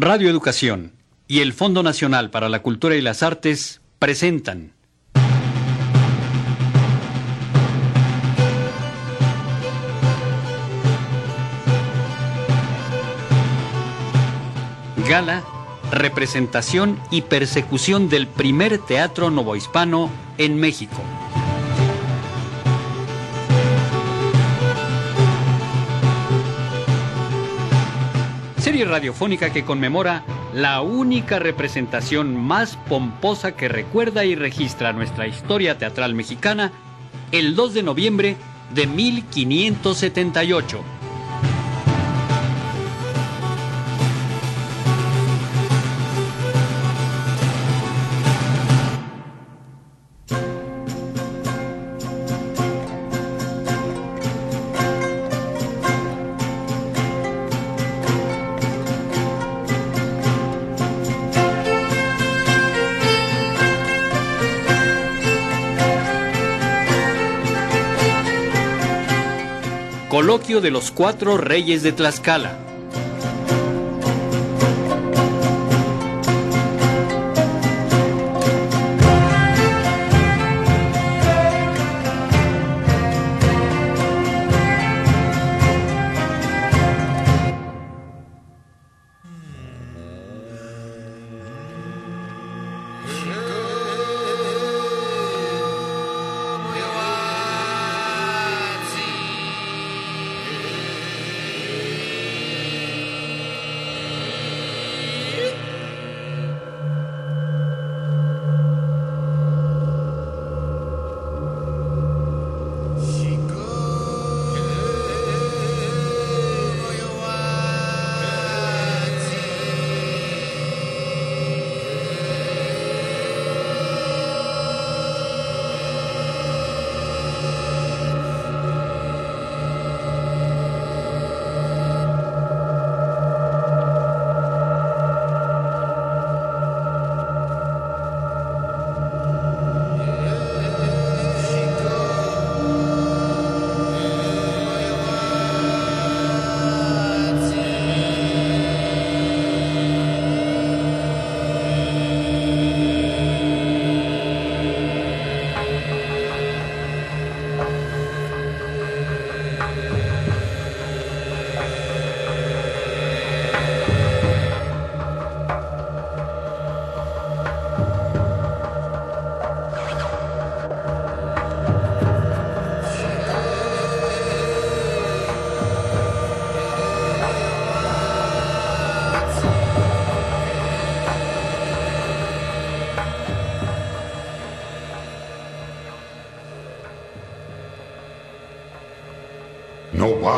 Radio Educación y el Fondo Nacional para la Cultura y las Artes presentan Gala, representación y persecución del primer teatro novohispano en México. Radiofónica que conmemora la única representación más pomposa que recuerda y registra nuestra historia teatral mexicana el 2 de noviembre de 1578. Coloquio de los Cuatro Reyes de Tlaxcala.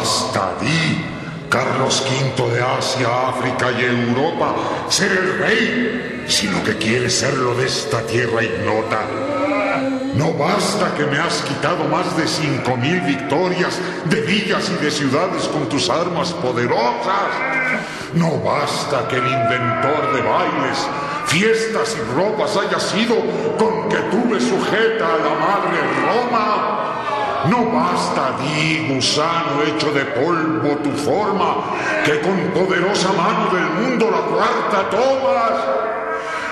No basta a ti, Carlos V de Asia, África y Europa, ser el rey, sino que quieres serlo de esta tierra ignota. No basta que me has quitado más de cinco mil victorias de villas y de ciudades con tus armas poderosas. No basta que el inventor de bailes, fiestas y ropas haya sido con que tuve sujeta a la madre Roma. No basta, di, gusano hecho de polvo tu forma, que con poderosa mano del mundo la cuarta tomas.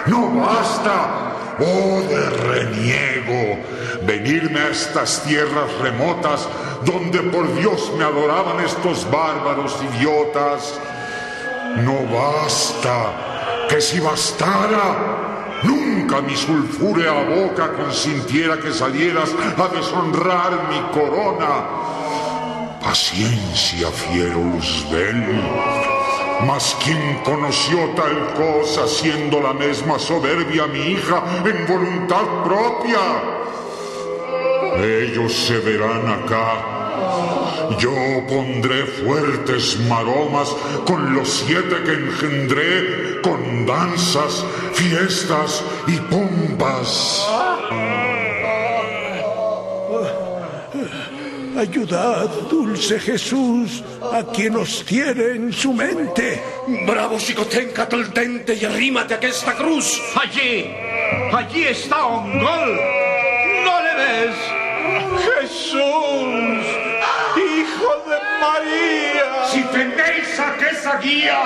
No basta, oh de reniego, venirme a estas tierras remotas donde por Dios me adoraban estos bárbaros idiotas. No basta, que si bastara, Nunca mi sulfúrea boca consintiera que salieras a deshonrar mi corona. Paciencia, fiero Luzbel. Mas quien conoció tal cosa siendo la misma soberbia mi hija en voluntad propia. Ellos se verán acá yo pondré fuertes maromas con los siete que engendré, con danzas, fiestas y pompas. Ayudad, dulce Jesús, a quien os tiene en su mente. Bravo Xicotenca toltente y arrímate a esta cruz. Allí, allí está Ongol. ¿No le ves? Jesús, María. Si tenéis aquella guía,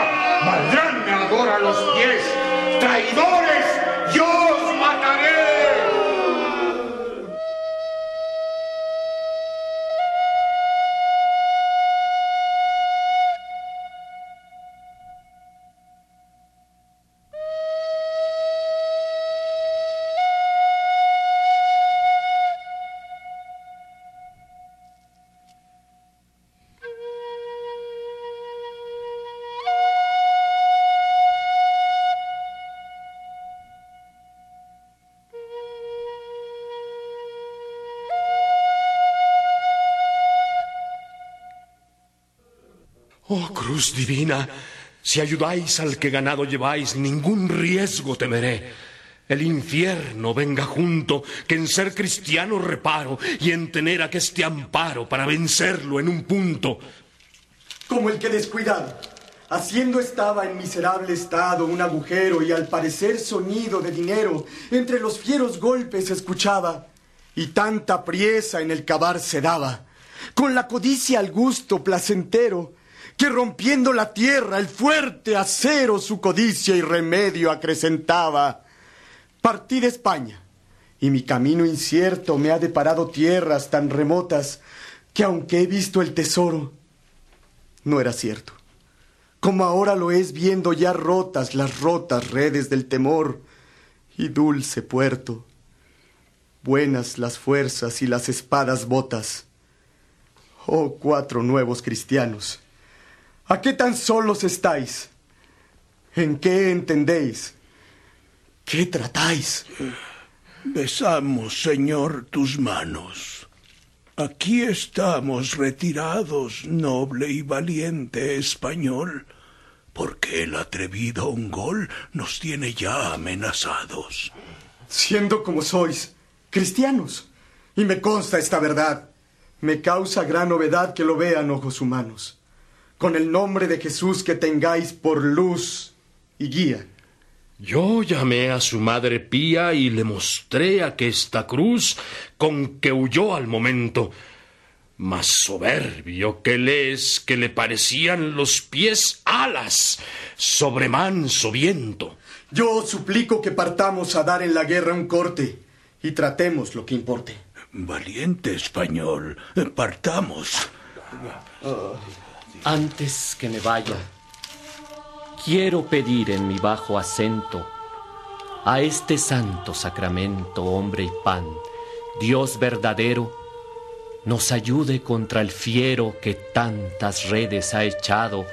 valdránme ahora los pies. Traidores, Divina, si ayudáis al que ganado lleváis, ningún riesgo temeré. El infierno venga junto, que en ser cristiano reparo y en tener aqueste amparo para vencerlo en un punto. Como el que descuidado, haciendo estaba en miserable estado un agujero y al parecer sonido de dinero entre los fieros golpes escuchaba y tanta priesa en el cavar se daba, con la codicia al gusto placentero, que rompiendo la tierra el fuerte acero su codicia y remedio acrecentaba. Partí de España, y mi camino incierto me ha deparado tierras tan remotas que aunque he visto el tesoro, no era cierto. Como ahora lo es viendo ya rotas las rotas redes del temor y dulce puerto. Buenas las fuerzas y las espadas botas. Oh cuatro nuevos cristianos, ¿a qué tan solos estáis? ¿En qué entendéis? ¿Qué tratáis? Besamos, Señor, tus manos. Aquí estamos retirados, noble y valiente español, porque el atrevido Ongol nos tiene ya amenazados. Siendo como sois, cristianos, y me consta esta verdad, me causa gran novedad que lo vean ojos humanos, con el nombre de Jesús que tengáis por luz y guía. Yo llamé a su madre Pía y le mostré aquesta cruz con que huyó al momento. Más soberbio que él es, que le parecían los pies alas sobre manso viento. Yo os suplico que partamos a dar en la guerra un corte y tratemos lo que importe. Valiente español, partamos. Antes que me vaya, quiero pedir en mi bajo acento a este santo sacramento, hombre y pan, Dios verdadero, nos ayude contra el fiero que tantas redes ha echado,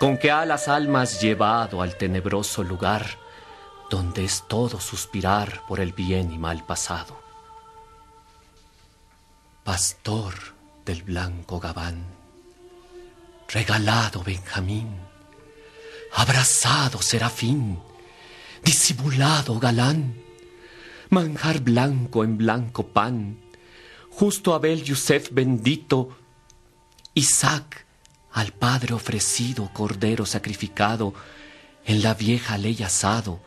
con que ha las almas llevado al tenebroso lugar, donde es todo suspirar por el bien y mal pasado. Pastor del blanco gabán, regalado Benjamín, abrazado serafín, disimulado galán, manjar blanco en blanco pan, justo Abel Yusef bendito, Isaac al Padre ofrecido, cordero sacrificado, en la vieja ley asado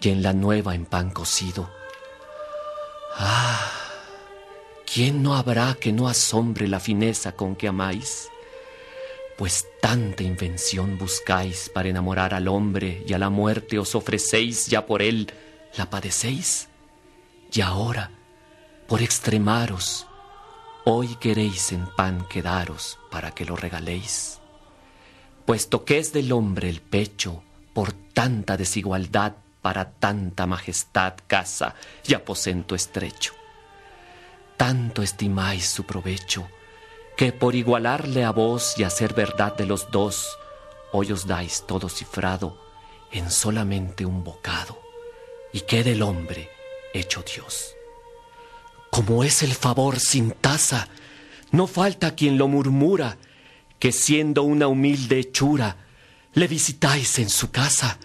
y en la nueva en pan cocido. Ah, ¿quién no habrá que no asombre la fineza con que amáis? Pues tanta invención buscáis para enamorar al hombre y a la muerte os ofrecéis, ya por él la padecéis. Y ahora, por extremaros, hoy queréis en pan quedaros para que lo regaléis. Puesto que es del hombre el pecho, por tanta desigualdad, para tanta majestad, casa y aposento estrecho. Tanto estimáis su provecho, que por igualarle a vos y hacer verdad de los dos, hoy os dais todo cifrado en solamente un bocado, y quede el hombre hecho Dios. Como es el favor sin tasa, no falta quien lo murmura, que siendo una humilde hechura, le visitáis en su casa,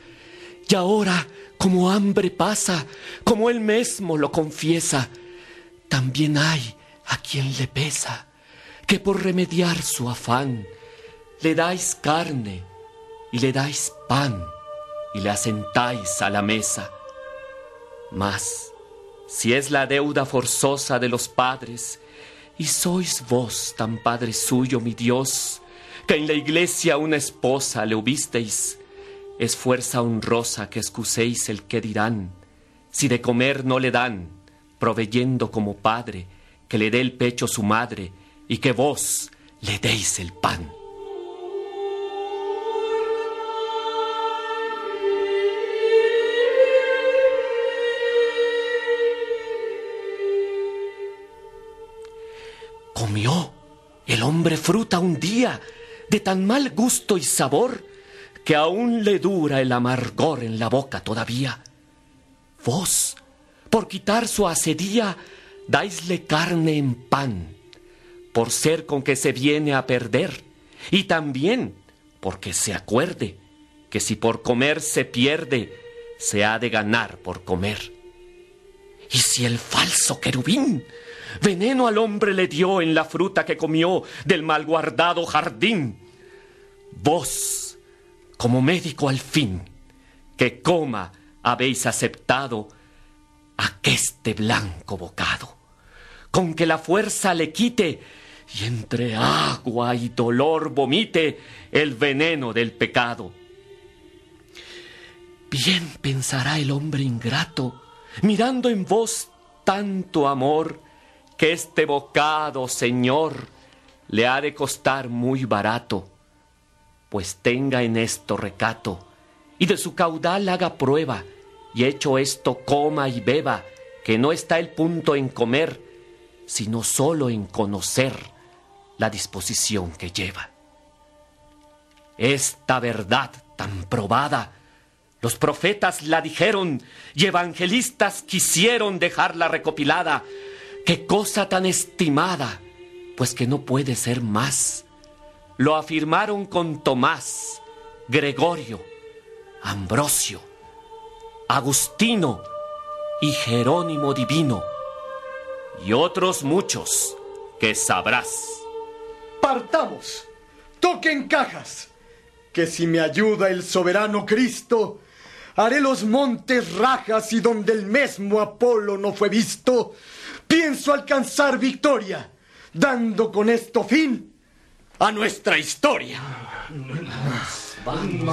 y ahora, como hambre pasa, como él mismo lo confiesa, también hay a quien le pesa, que por remediar su afán, le dais carne y le dais pan y le asentáis a la mesa. Mas, si es la deuda forzosa de los padres, y sois vos tan padre suyo, mi Dios, que en la iglesia una esposa le hubisteis, es fuerza honrosa que excuséis el que dirán, si de comer no le dan, proveyendo como padre, que le dé el pecho su madre, y que vos le deis el pan. Comió el hombre fruta un día de tan mal gusto y sabor que aún le dura el amargor en la boca todavía. Vos, por quitar su asedía, daisle carne en pan, por ser con que se viene a perder, y también porque se acuerde que si por comer se pierde, se ha de ganar por comer. Y si el falso querubín veneno al hombre le dio en la fruta que comió del mal guardado jardín, vos, como médico al fin, que coma habéis aceptado aqueste blanco bocado, con que la fuerza le quite y entre agua y dolor vomite el veneno del pecado. Bien pensará el hombre ingrato, mirando en vos tanto amor, que este bocado, Señor, le ha de costar muy barato, pues tenga en esto recato, y de su caudal haga prueba, y hecho esto coma y beba, que no está el punto en comer, sino solo en conocer la disposición que lleva. Esta verdad tan probada, los profetas la dijeron y evangelistas quisieron dejarla recopilada. Qué cosa tan estimada, pues que no puede ser más. Lo afirmaron con Tomás, Gregorio, Ambrosio, Agustino y Jerónimo Divino, y otros muchos que sabrás. Partamos, toquen cajas, que si me ayuda el soberano Cristo, haré los montes rajas y donde el mismo Apolo no fue visto, pienso alcanzar victoria, dando con esto fin a nuestra historia. Pedid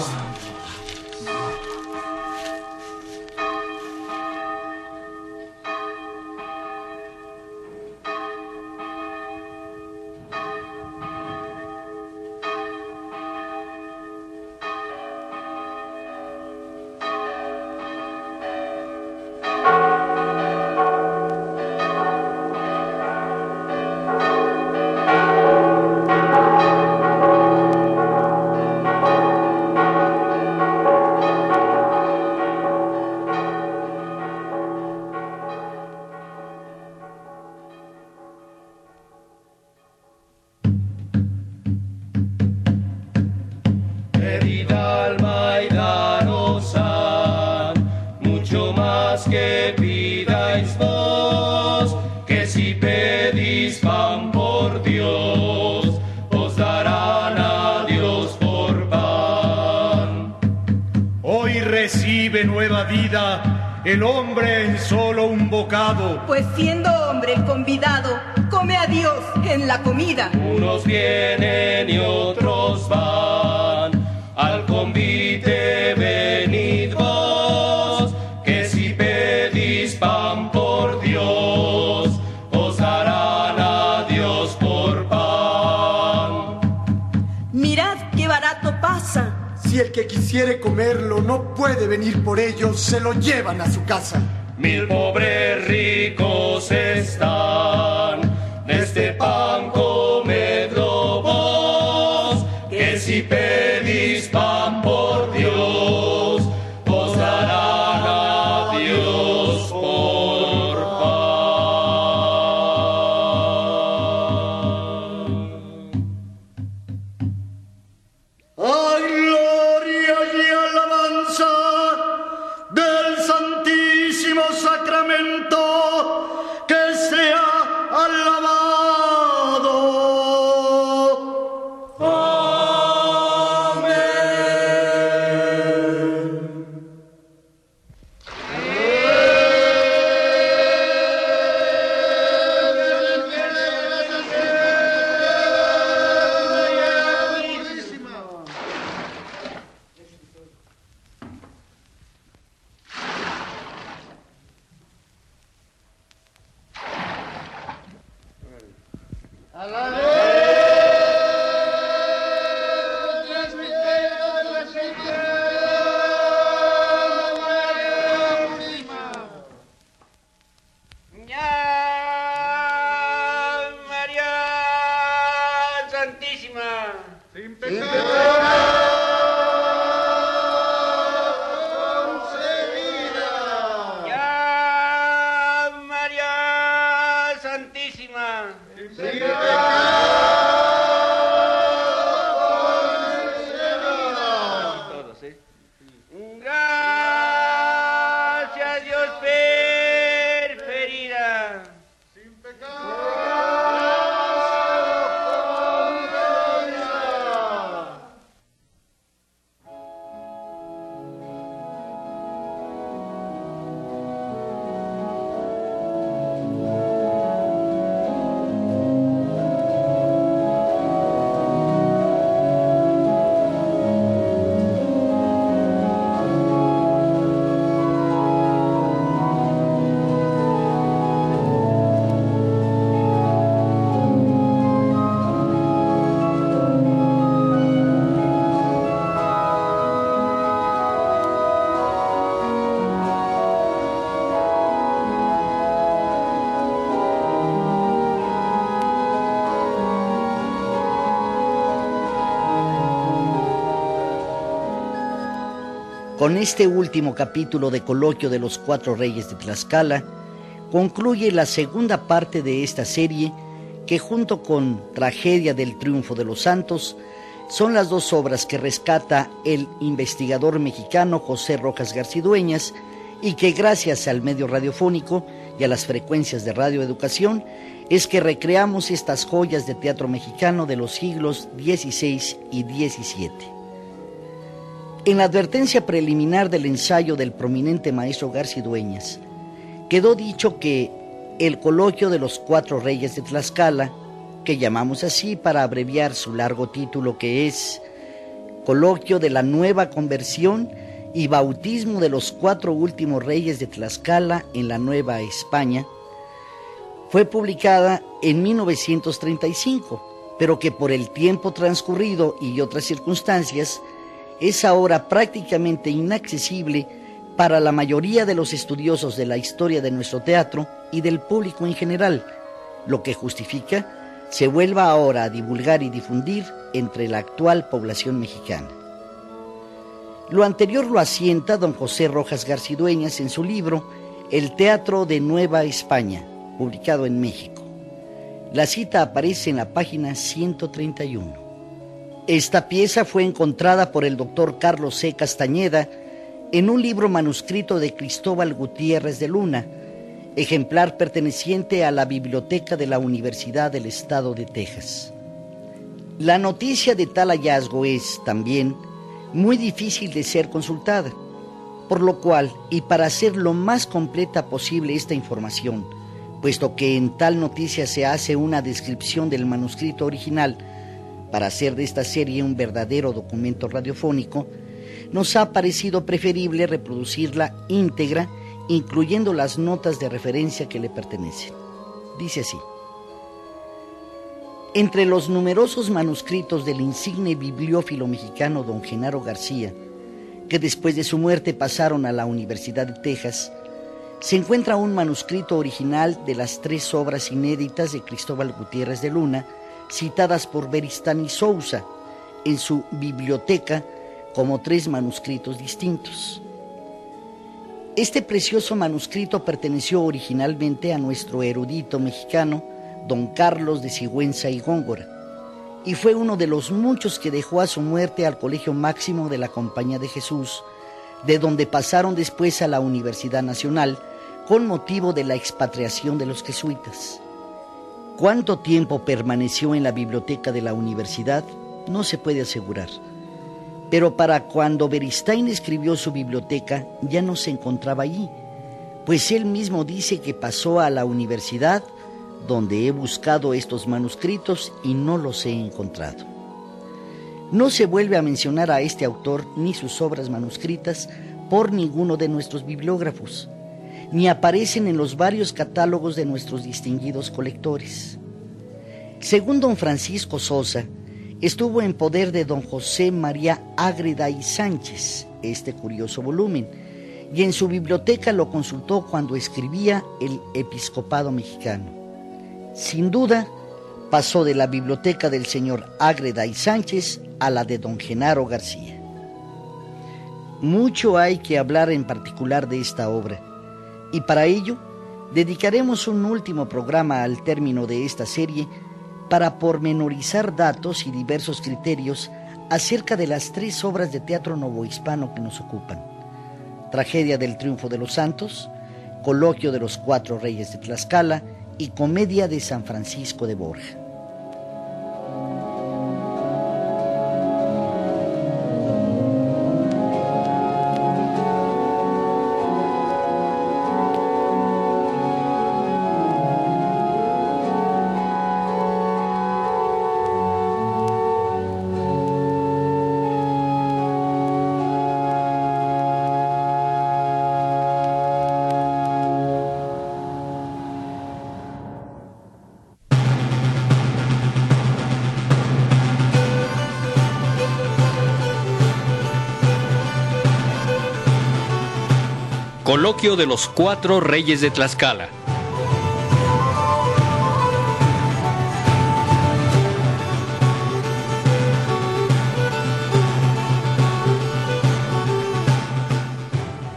recibe nueva vida el hombre en solo un bocado. Pues siendo hombre el convidado, come a Dios en la comida. Unos vienen y otros van, al convite que quisiere comerlo no puede venir por ello, se lo llevan a su casa. Mil pobres ricos están, de este pan comedlo vos, que si pedís pan Con este último capítulo de Coloquio de los Cuatro Reyes de Tlaxcala, concluye la segunda parte de esta serie que junto con Tragedia del Triunfo de los Santos son las dos obras que rescata el investigador mexicano José Rojas Garcidueñas y que gracias al medio radiofónico y a las frecuencias de radioeducación es que recreamos estas joyas de teatro mexicano de los siglos XVI y XVII. En la advertencia preliminar del ensayo del prominente maestro García Dueñas, quedó dicho que el coloquio de los cuatro reyes de Tlaxcala, que llamamos así para abreviar su largo título que es Coloquio de la Nueva Conversión y Bautismo de los cuatro últimos reyes de Tlaxcala en la Nueva España, fue publicada en 1935, pero que por el tiempo transcurrido y otras circunstancias, es ahora prácticamente inaccesible para la mayoría de los estudiosos de la historia de nuestro teatro y del público en general, lo que justifica se vuelva ahora a divulgar y difundir entre la actual población mexicana. Lo anterior lo asienta don José Rojas Garcidueñas en su libro El Teatro de Nueva España, publicado en México. La cita aparece en la página 131. Esta pieza fue encontrada por el doctor Carlos C. Castañeda en un libro manuscrito de Cristóbal Gutiérrez de Luna, ejemplar perteneciente a la biblioteca de la Universidad del Estado de Texas. La noticia de tal hallazgo es, también, muy difícil de ser consultada, por lo cual, y para hacer lo más completa posible esta información, puesto que en tal noticia se hace una descripción del manuscrito original, para hacer de esta serie un verdadero documento radiofónico, nos ha parecido preferible reproducirla íntegra, incluyendo las notas de referencia que le pertenecen. Dice así. Entre los numerosos manuscritos del insigne bibliófilo mexicano don Genaro García, que después de su muerte pasaron a la Universidad de Texas, se encuentra un manuscrito original de las tres obras inéditas de Cristóbal Gutiérrez de Luna, citadas por Beristani Sousa en su biblioteca como tres manuscritos distintos. Este precioso manuscrito perteneció originalmente a nuestro erudito mexicano, don Carlos de Sigüenza y Góngora, y fue uno de los muchos que dejó a su muerte al Colegio Máximo de la Compañía de Jesús, de donde pasaron después a la Universidad Nacional con motivo de la expatriación de los jesuitas. ¿Cuánto tiempo permaneció en la biblioteca de la universidad? No se puede asegurar. Pero para cuando Beristain escribió su biblioteca ya no se encontraba allí, pues él mismo dice que pasó a la universidad donde he buscado estos manuscritos y no los he encontrado. No se vuelve a mencionar a este autor ni sus obras manuscritas por ninguno de nuestros bibliógrafos ni aparecen en los varios catálogos de nuestros distinguidos colectores. Según don Francisco Sosa, estuvo en poder de don José María Ágreda y Sánchez este curioso volumen, y en su biblioteca lo consultó cuando escribía el Episcopado Mexicano. Sin duda, pasó de la biblioteca del señor Ágreda y Sánchez a la de don Genaro García. Mucho hay que hablar en particular de esta obra, y para ello dedicaremos un último programa al término de esta serie para pormenorizar datos y diversos criterios acerca de las tres obras de teatro novohispano que nos ocupan. Tragedia del Triunfo de los Santos, Coloquio de los Cuatro Reyes de Tlaxcala y Comedia de San Francisco de Borja. Coloquio de los Cuatro Reyes de Tlaxcala.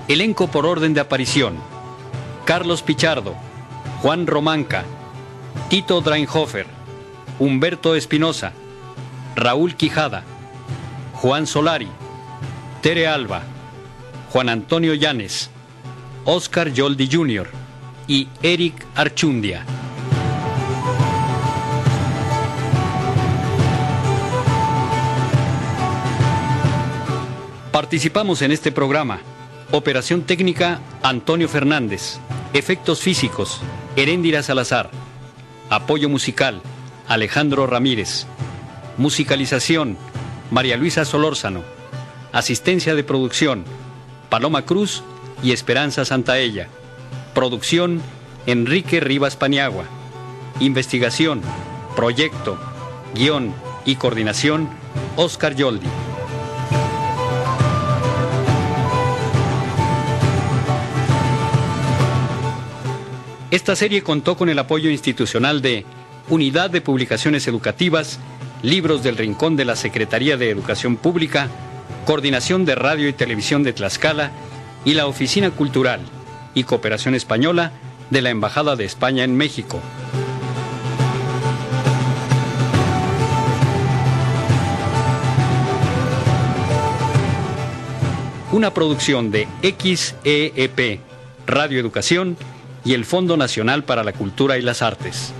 Elenco por orden de aparición. Carlos Pichardo, Juan Romanca, Tito Drainhofer, Humberto Espinosa, Raúl Quijada, Juan Solari, Tere Alba, Juan Antonio Llanes, Oscar Yoldi Jr. y Eric Archundia. Participamos en este programa. Operación técnica Antonio Fernández. Efectos físicos Heréndira Salazar. Apoyo musical Alejandro Ramírez. Musicalización María Luisa Solórzano. Asistencia de producción Paloma Cruz y Esperanza Santaella. Producción, Enrique Rivas Paniagua. Investigación, proyecto, guion y coordinación, Oscar Yoldi. Esta serie contó con el apoyo institucional de Unidad de Publicaciones Educativas, Libros del Rincón de la Secretaría de Educación Pública, Coordinación de Radio y Televisión de Tlaxcala y la Oficina Cultural y Cooperación Española de la Embajada de España en México. Una producción de XEEP, Radio Educación y el Fondo Nacional para la Cultura y las Artes.